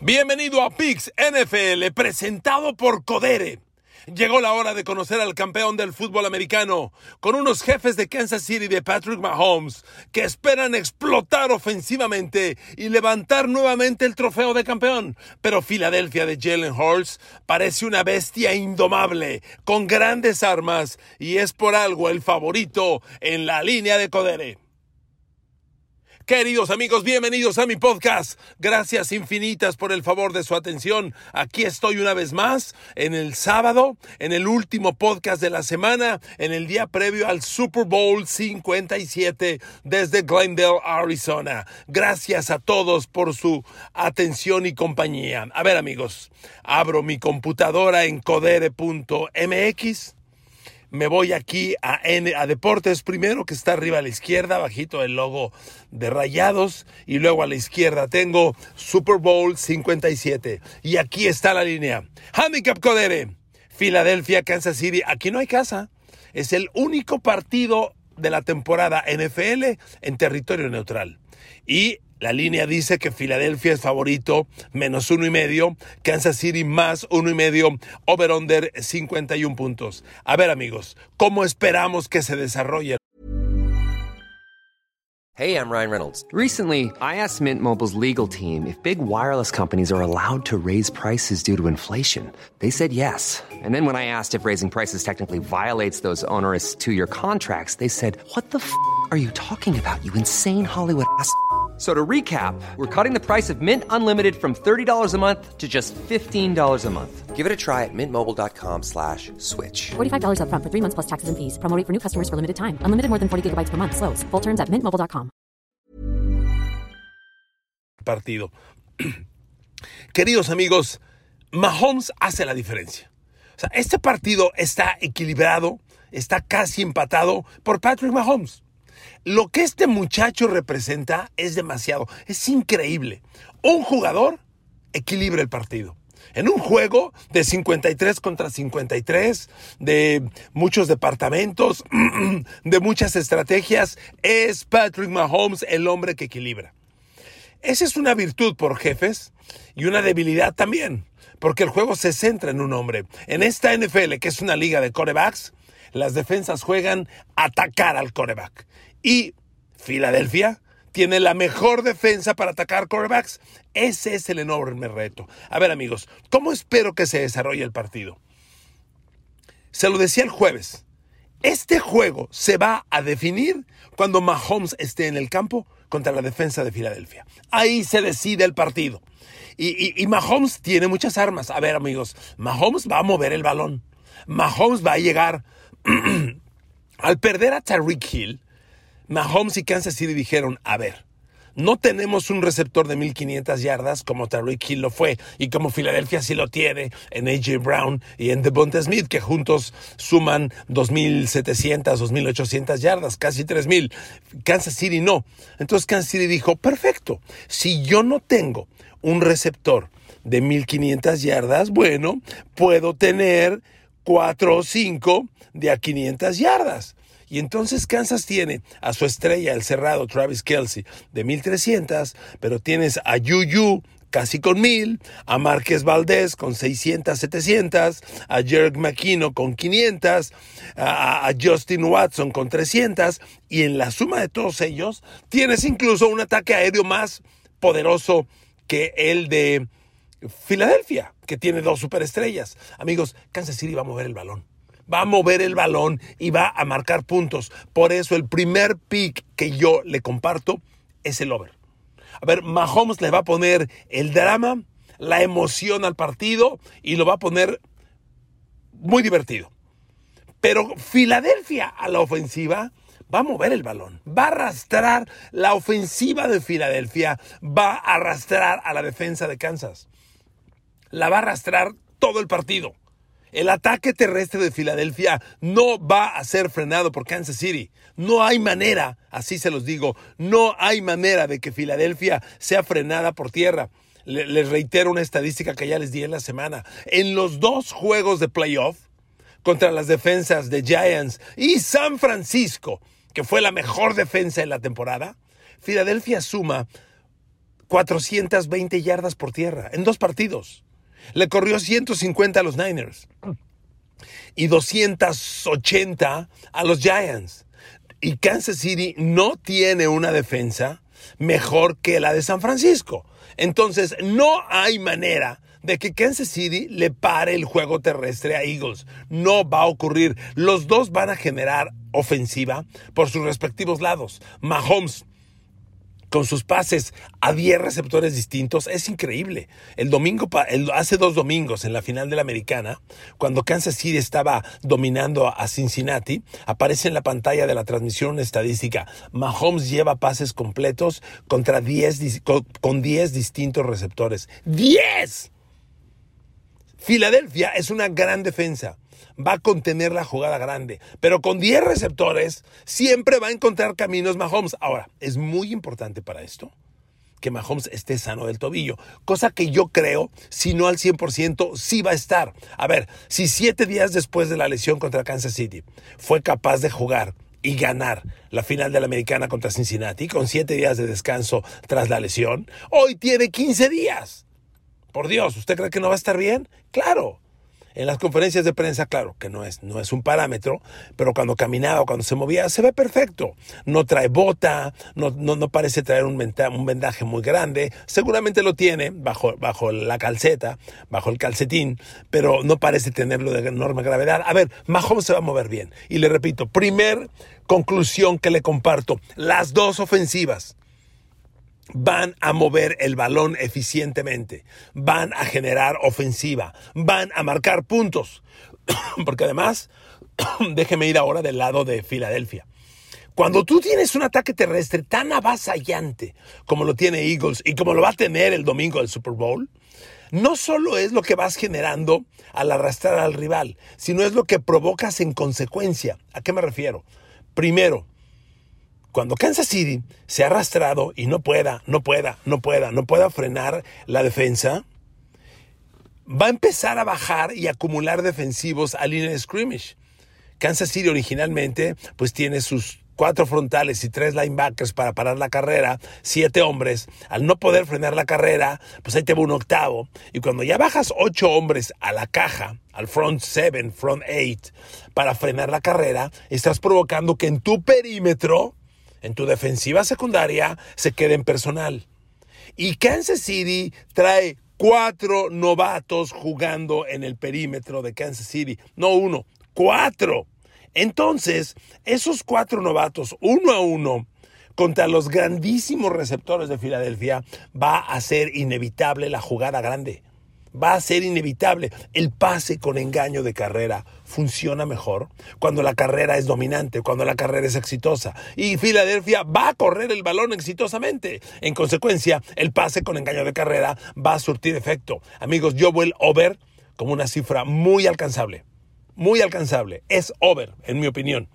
Bienvenido a Pix NFL, presentado por Codere. Llegó la hora de conocer al campeón del fútbol americano, con unos jefes de Kansas City de Patrick Mahomes, que esperan explotar ofensivamente y levantar nuevamente el trofeo de campeón. Pero Filadelfia de Jalen Hurts parece una bestia indomable, con grandes armas, y es por algo el favorito en la línea de Codere. Queridos amigos, bienvenidos a mi podcast. Gracias infinitas por el favor de su atención. Aquí estoy una vez más en el sábado, en el último podcast de la semana, en el día previo al Super Bowl 57 desde Glendale, Arizona. Gracias a todos por su atención y compañía. A ver amigos, abro mi computadora en codere.mx me voy aquí a, N, a Deportes primero, que está arriba a la izquierda, bajito el logo de Rayados, y luego a la izquierda tengo Super Bowl 57. Y aquí está la línea. Handicap Codere, Filadelfia, Kansas City. Aquí no hay casa. Es el único partido de la temporada NFL en territorio neutral. Y la línea dice que Filadelfia es favorito, menos uno y medio. Kansas City más uno y medio. Over-under 51 puntos. A ver, amigos, ¿cómo esperamos que se desarrolle? Hey, I'm Ryan Reynolds. Recently, I asked Mint Mobile's legal team if big wireless companies are allowed to raise prices due to inflation. They said yes. And then when I asked if raising prices technically violates those onerous two year contracts, they said, What the f are you talking about, you insane Hollywood ass? So to recap, we're cutting the price of Mint Unlimited from $30 a month to just $15 a month. Give it a try at mintmobile.com slash switch. $45 upfront for three months plus taxes and fees. Promo rate for new customers for limited time. Unlimited more than 40 gigabytes per month. Slows. Full terms at mintmobile.com. Partido. Queridos amigos, Mahomes hace la diferencia. O sea, este partido está equilibrado, está casi empatado por Patrick Mahomes. Lo que este muchacho representa es demasiado, es increíble. Un jugador equilibra el partido. En un juego de 53 contra 53, de muchos departamentos, de muchas estrategias, es Patrick Mahomes el hombre que equilibra. Esa es una virtud por jefes y una debilidad también, porque el juego se centra en un hombre. En esta NFL, que es una liga de corebacks, las defensas juegan atacar al coreback. Y Filadelfia tiene la mejor defensa para atacar quarterbacks. Ese es el enorme reto. A ver amigos, ¿cómo espero que se desarrolle el partido? Se lo decía el jueves. Este juego se va a definir cuando Mahomes esté en el campo contra la defensa de Filadelfia. Ahí se decide el partido. Y, y, Mahomes tiene muchas armas. A ver amigos, Mahomes va a mover el balón. Mahomes va a llegar. Al perder a Tariq Hill, Mahomes y Kansas City dijeron, a ver, no tenemos un receptor de 1500 yardas como Tariq Hill lo fue y como Filadelfia sí lo tiene en AJ Brown y en Devonta Smith que juntos suman 2700, 2800 yardas, casi 3000. Kansas City no. Entonces Kansas City dijo, "Perfecto. Si yo no tengo un receptor de 1500 yardas, bueno, puedo tener 4 o 5 de a 500 yardas." Y entonces Kansas tiene a su estrella, el cerrado Travis Kelsey, de 1300, pero tienes a Yuyu casi con 1000, a Márquez Valdés con 600, 700, a Jerry McKinnon con 500, a, a, Justin Watson con 300, y en la suma de todos ellos tienes incluso un ataque aéreo más poderoso que el de Filadelfia, que tiene dos superestrellas. Amigos, Kansas City va a mover el balón va a mover el balón y va a marcar puntos. Por eso el primer pick que yo le comparto es el over. A ver, Mahomes le va a poner el drama, la emoción al partido y lo va a poner muy divertido. Pero Filadelfia a la ofensiva va a mover el balón, va a arrastrar la ofensiva de Filadelfia, va a arrastrar a la defensa de Kansas. La va a arrastrar todo el partido. El ataque terrestre de Filadelfia no va a ser frenado por Kansas City. No hay manera, así se los digo, no hay manera de que Filadelfia sea frenada por tierra. Les reitero una estadística que ya les di en la semana. En los dos juegos de playoff contra las defensas de Giants y San Francisco, que fue la mejor defensa en la temporada, Filadelfia suma 420 yardas por tierra en dos partidos. Le corrió 150 a los Niners y 280 a los Giants. Y Kansas City no tiene una defensa mejor que la de San Francisco. Entonces, no hay manera de que Kansas City le pare el juego terrestre a Eagles. No va a ocurrir. Los dos van a generar ofensiva por sus respectivos lados. Mahomes con sus pases a 10 receptores distintos, es increíble. El domingo, hace dos domingos en la final de la americana, cuando Kansas City estaba dominando a Cincinnati, aparece en la pantalla de la transmisión una estadística. Mahomes lleva pases completos contra 10, con 10 distintos receptores. ¡10! Filadelfia es una gran defensa va a contener la jugada grande. Pero con 10 receptores siempre va a encontrar caminos Mahomes. Ahora, es muy importante para esto que Mahomes esté sano del tobillo, cosa que yo creo, si no al 100%, sí va a estar. A ver, si siete días después de la lesión contra Kansas City fue capaz de jugar y ganar la final de la americana contra Cincinnati con siete días de descanso tras la lesión, hoy tiene 15 días. Por Dios, ¿usted cree que no va a estar bien? Claro, en las conferencias de prensa, claro, que no es, no es un parámetro, pero cuando caminaba, cuando se movía, se ve perfecto. No trae bota, no, no, parece traer un, un, vendaje muy grande. Seguramente lo tiene bajo, bajo la calceta, bajo el calcetín, pero no parece tenerlo de enorme gravedad. A ver, Mahomes se va a mover bien. Y le repito, primer conclusión que le comparto, las dos ofensivas van a mover el balón eficientemente, van a generar ofensiva, van a marcar puntos. Porque además, déjeme ir ahora del lado de Filadelfia. Cuando tú tienes un ataque terrestre tan avasallante como lo tiene Eagles y como lo va a tener el domingo del Super Bowl, no solo es lo que vas generando al arrastrar al rival, sino es lo que provocas en consecuencia. ¿A qué me refiero? Primero, cuando Kansas City se ha arrastrado y no pueda, no pueda, no pueda, no pueda frenar la defensa, va a empezar a bajar y acumular defensivos a línea de scrimmage. Kansas City originalmente pues tiene sus cuatro frontales y tres linebackers para parar la carrera, siete hombres. Al no poder frenar la carrera, pues ahí te va un octavo. Y cuando ya bajas ocho hombres a la caja, al front seven, front eight, para frenar la carrera, estás provocando que en tu perímetro en tu defensiva secundaria se quede en personal. Y Kansas City trae cuatro novatos jugando en el perímetro de Kansas City. No uno, cuatro. Entonces, esos cuatro novatos, uno a uno, contra los grandísimos receptores de Filadelfia, va a ser inevitable la jugada grande va a ser inevitable. El pase con engaño de carrera funciona mejor cuando la carrera es dominante, cuando la carrera es exitosa. Y Filadelfia va a correr el balón exitosamente. En consecuencia, el pase con engaño de carrera va a surtir efecto. Amigos, yo voy over como una cifra muy alcanzable. Muy alcanzable. Es over, en mi opinión.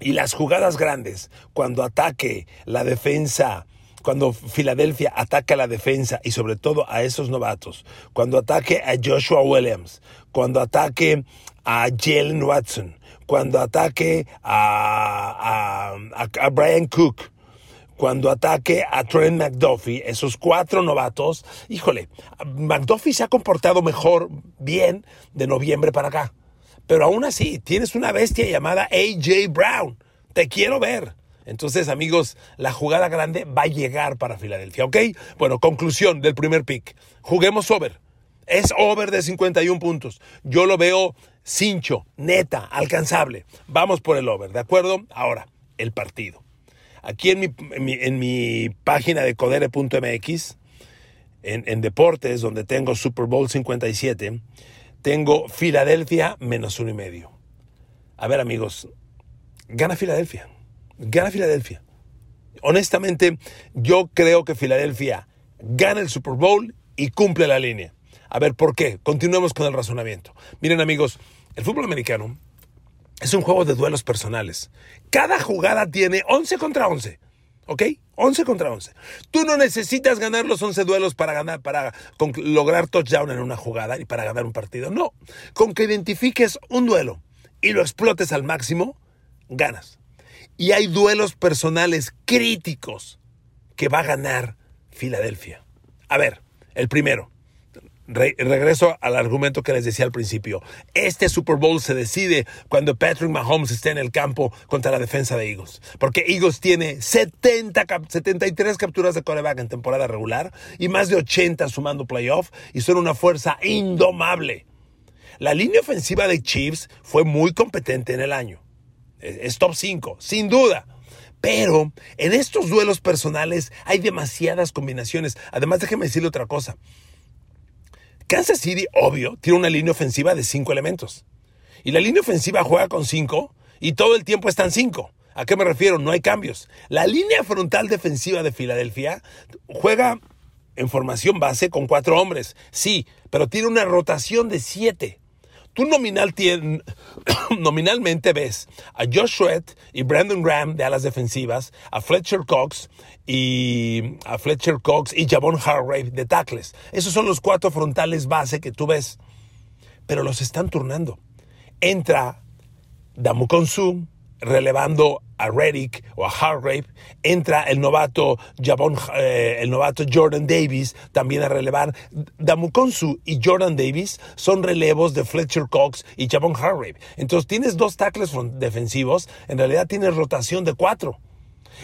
Y las jugadas grandes, cuando ataque la defensa cuando Filadelfia ataca a la defensa y sobre todo a esos novatos, cuando ataque a Joshua Williams, cuando ataque a Jalen Watson, cuando ataque a, a, Brian Cook, cuando ataque a Trent McDuffie, esos cuatro novatos, híjole, McDuffie se ha comportado mejor, bien, de noviembre para acá. Pero aún así, tienes una bestia llamada AJ Brown. Te quiero ver. Entonces, amigos, la jugada grande va a llegar para Filadelfia, ¿ok? Bueno, conclusión del primer pick. Juguemos over. Es over de 51 puntos. Yo lo veo cincho, neta, alcanzable. Vamos por el over, ¿de acuerdo? Ahora, el partido. Aquí en mi, en mi, página de codere.mx, en, en deportes, donde tengo Super Bowl 57, tengo Filadelfia menos uno y medio. A ver, amigos, gana Filadelfia gana Filadelfia. Honestamente, yo creo que Filadelfia gana el Super Bowl y cumple la línea. A ver, ¿por qué? Continuemos con el razonamiento. Miren amigos, el fútbol americano es un juego de duelos personales. Cada jugada tiene 11 contra 11. ¿Ok? 11 contra 11. Tú no necesitas ganar los 11 duelos para ganar, para lograr touchdown en una jugada y para ganar un partido. No. Con que identifiques un duelo y lo explotes al máximo, ganas. Y hay duelos personales críticos que va a ganar Filadelfia. A ver, el primero regreso al argumento que les decía al principio. Este Super Bowl se decide cuando Patrick Mahomes esté en el campo contra la defensa de Eagles. Porque Eagles tiene 70, 73 capturas de coreback en temporada regular y más de 80 sumando playoff y son una fuerza indomable. La línea ofensiva de Chiefs fue muy competente en el año. Es top 5, sin duda. Pero en estos duelos personales hay demasiadas combinaciones. Además, déjeme decirle otra cosa. Kansas City, obvio, tiene una línea ofensiva de cinco elementos. Y la línea ofensiva juega con cinco y todo el tiempo están cinco. ¿A qué me refiero? No hay cambios. La línea frontal defensiva de Filadelfia juega en formación base con cuatro hombres, sí, pero tiene una rotación de siete. Tú nominal nominalmente ves a Josh Sweat y Brandon Graham de alas defensivas, a Fletcher Cox y a Fletcher Cox y Javon Hargrave de tackles. Esos son los cuatro frontales base que tú ves. Pero los están turnando. Entra Damu Konsu, relevando a Reddick o a Hargrave, entra el novato eh, el novato Jordan Davis también a relevar. Damukonsu y Jordan Davis son relevos de Fletcher Cox y Javon Hargrave. Entonces tienes dos tackles defensivos, en realidad tienes rotación de cuatro.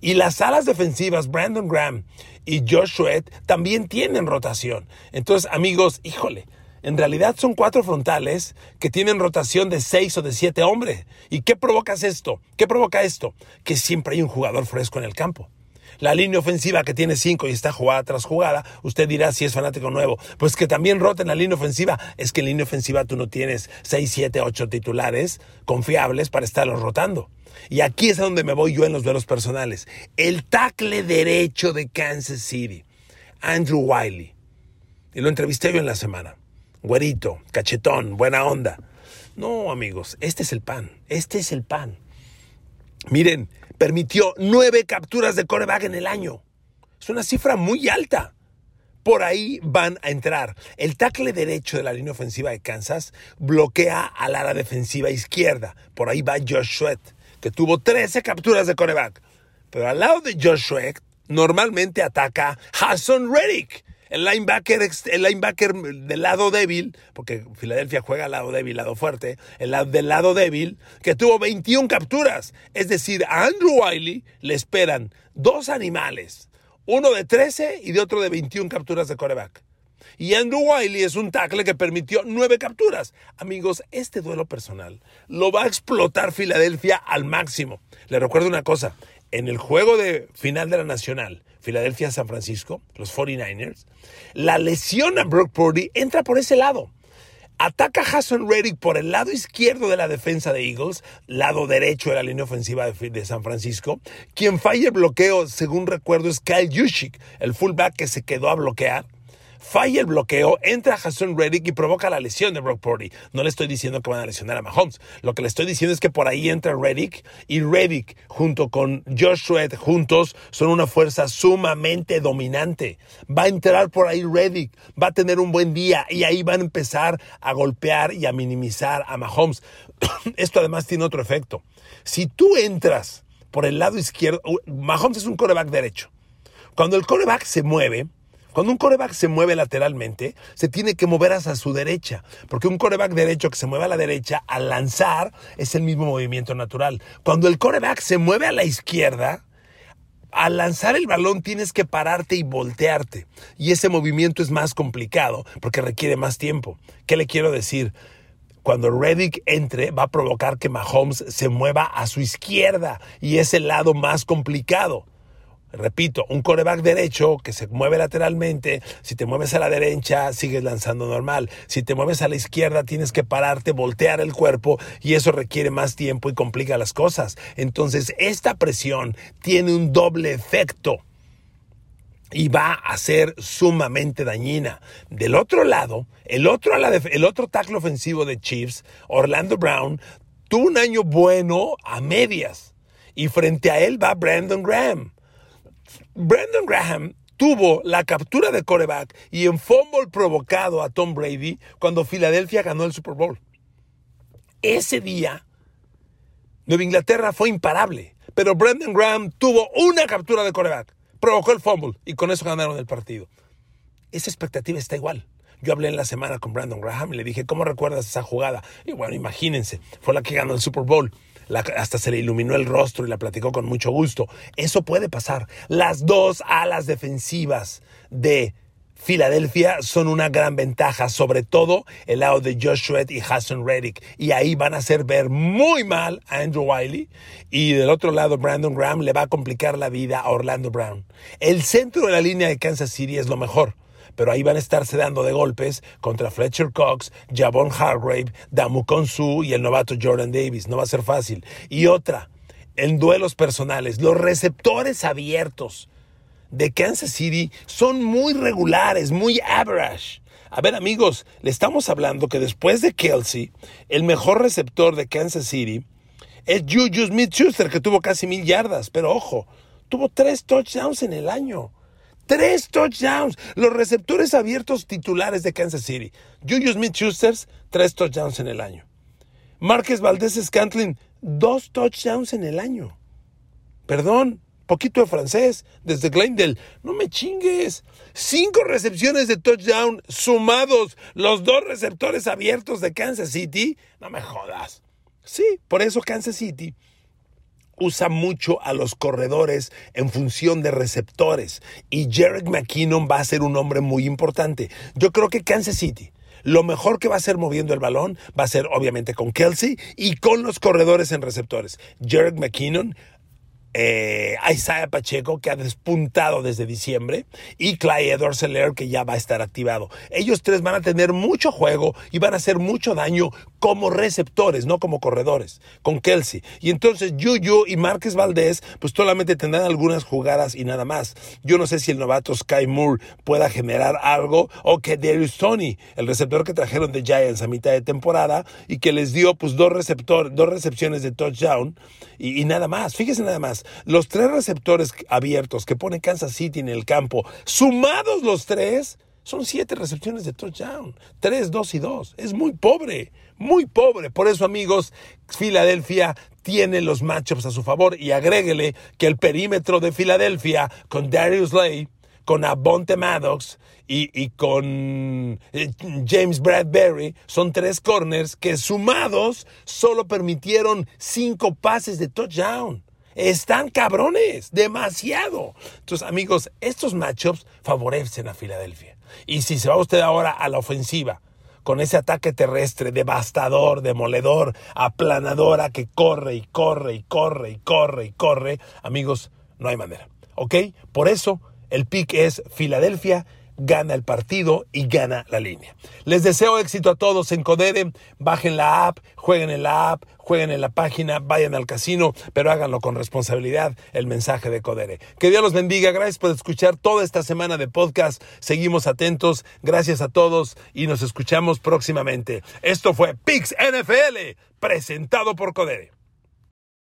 Y las alas defensivas, Brandon Graham y Josh Sweat, también tienen rotación. Entonces, amigos, híjole, en realidad son cuatro frontales que tienen rotación de seis o de siete hombres. ¿Y qué provoca esto? ¿Qué provoca esto? Que siempre hay un jugador fresco en el campo. La línea ofensiva que tiene cinco y está jugada tras jugada, usted dirá si es fanático nuevo, pues que también rota en la línea ofensiva. Es que en línea ofensiva tú no tienes seis, siete, ocho titulares confiables para estarlos rotando. Y aquí es a donde me voy yo en los duelos personales. El tackle derecho de Kansas City, Andrew Wiley. Y lo entrevisté yo en la semana güerito, cachetón, buena onda. No, amigos, este es el pan, este es el pan. Miren, permitió nueve capturas de coreback en el año. Es una cifra muy alta. Por ahí van a entrar. El tackle derecho de la línea ofensiva de Kansas bloquea al ala defensiva izquierda. Por ahí va Josh Sweat, que tuvo 13 capturas de coreback. Pero al lado de Josh Sweat, normalmente ataca Hassan Reddick, el linebacker, el linebacker del lado débil, porque Filadelfia juega al lado débil, lado fuerte, el lado, del lado débil, que tuvo 21 capturas. Es decir, a Andrew Wiley le esperan dos animales, uno de 13 y de otro de 21 capturas de coreback. Y Andrew Wiley es un tackle que permitió nueve capturas. Amigos, este duelo personal lo va a explotar Filadelfia al máximo. Le recuerdo una cosa, en el juego de final de la Nacional, Filadelfia-San Francisco, los 49ers, la lesión a Brock Purdy entra por ese lado. Ataca a Hassan Reddick por el lado izquierdo de la defensa de Eagles, lado derecho de la línea ofensiva de, San Francisco. Quien falla el bloqueo, según recuerdo, es Kyle Juszczyk, el fullback que se quedó a bloquear falla el bloqueo, entra Hassan Reddick y provoca la lesión de Brock Purdy. No le estoy diciendo que van a lesionar a Mahomes. Lo que le estoy diciendo es que por ahí entra Reddick y Reddick junto con Josh Sweat juntos son una fuerza sumamente dominante. Va a entrar por ahí Reddick, va a tener un buen día y ahí van a empezar a golpear y a minimizar a Mahomes. Esto además tiene otro efecto. Si tú entras por el lado izquierdo, Mahomes es un coreback derecho. Cuando el coreback se mueve, cuando un coreback se mueve lateralmente, se tiene que mover hacia su derecha, porque un coreback derecho que se mueve a la derecha al lanzar es el mismo movimiento natural. Cuando el coreback se mueve a la izquierda, al lanzar el balón tienes que pararte y voltearte. Y ese movimiento es más complicado porque requiere más tiempo. ¿Qué le quiero decir? Cuando Reddick entre, va a provocar que Mahomes se mueva a su izquierda y es el lado más complicado. Repito, un coreback derecho que se mueve lateralmente, si te mueves a la derecha, sigues lanzando normal. Si te mueves a la izquierda, tienes que pararte, voltear el cuerpo y eso requiere más tiempo y complica las cosas. Entonces, esta presión tiene un doble efecto y va a ser sumamente dañina. Del otro lado, el otro, el otro tackle ofensivo de Chiefs, Orlando Brown, tuvo un año bueno a medias y frente a él va Brandon Graham. Brandon Graham tuvo la captura de coreback y en fumble provocado a Tom Brady cuando Filadelfia ganó el Super Bowl. Ese día, Nueva Inglaterra fue imparable, pero Brandon Graham tuvo una captura de coreback, provocó el fumble y con eso ganaron el partido. Esa expectativa está igual. Yo hablé en la semana con Brandon Graham y le dije, ¿cómo recuerdas esa jugada? Y bueno, imagínense, fue la que ganó el Super Bowl hasta se le iluminó el rostro y la platicó con mucho gusto. Eso puede pasar. Las dos alas defensivas de Filadelfia son una gran ventaja, sobre todo el lado de Josh Sweat y Hassan Reddick. Y ahí van a hacer ver muy mal a Andrew Wiley. Y del otro lado, Brandon Graham le va a complicar la vida a Orlando Brown. El centro de la línea de Kansas City es lo mejor pero ahí van a estarse dando de golpes contra Fletcher Cox, Javon Hargrave, Damu Konsu y el novato Jordan Davis. No va a ser fácil. Y otra, en duelos personales, los receptores abiertos de Kansas City son muy regulares, muy average. A ver amigos, le estamos hablando que después de Kelsey, el mejor receptor de Kansas City es Juju Smith-Schuster, que tuvo casi mil yardas, pero ojo, tuvo tres touchdowns en el año. Tres touchdowns. Los receptores abiertos titulares de Kansas City. Julius Smith-Schuster, tres touchdowns en el año. Márquez Valdés Scantlin, dos touchdowns en el año. Perdón, poquito de francés, desde Glendale. No me chingues. Cinco recepciones de touchdown sumados, los dos receptores abiertos de Kansas City. No me jodas. Sí, por eso Kansas City usa mucho a los corredores en función de receptores y Jarek McKinnon va a ser un hombre muy importante. Yo creo que Kansas City lo mejor que va a ser moviendo el balón va a ser obviamente con Kelsey y con los corredores en receptores. Jarek McKinnon eh, Isaiah Pacheco, que ha despuntado desde diciembre, y Clyde edwards que ya va a estar activado. Ellos tres van a tener mucho juego y van a hacer mucho daño como receptores, no como corredores, con Kelsey. Y entonces Juju y Márquez Valdés, pues solamente tendrán algunas jugadas y nada más. Yo no sé si el novato Sky Moore pueda generar algo o que Darius Tony, el receptor que trajeron de Giants a mitad de temporada y que les dio pues dos, receptor, dos recepciones de touchdown y, y nada más. Fíjese nada más, los tres receptores abiertos que pone Kansas City en el campo, sumados los tres, son siete recepciones de touchdown. Tres, dos y dos. Es muy pobre, muy pobre. Por eso, amigos, Filadelfia tiene los matchups a su favor. Y agréguele que el perímetro de Filadelfia con Darius Lay, con Abonte Maddox y, con eh, James Bradbury son tres corners que sumados solo permitieron cinco pases de touchdown. Están cabrones, demasiado. Entonces, amigos, estos matchups favorecen a Filadelfia. Y si se va usted ahora a la ofensiva, con ese ataque terrestre devastador, demoledor, aplanadora que corre y corre y corre y corre y corre, amigos, no hay manera. ¿Ok? Por eso el pick es Filadelfia gana el partido y gana la línea. Les deseo éxito a todos en Codere. Bajen la app, jueguen en la app, jueguen en la página, vayan al casino, pero háganlo con responsabilidad. El mensaje de Codere. Que Dios los bendiga. Gracias por escuchar toda esta semana de podcast. Seguimos atentos. Gracias a todos y nos escuchamos próximamente. Esto fue Pix NFL, presentado por Codere.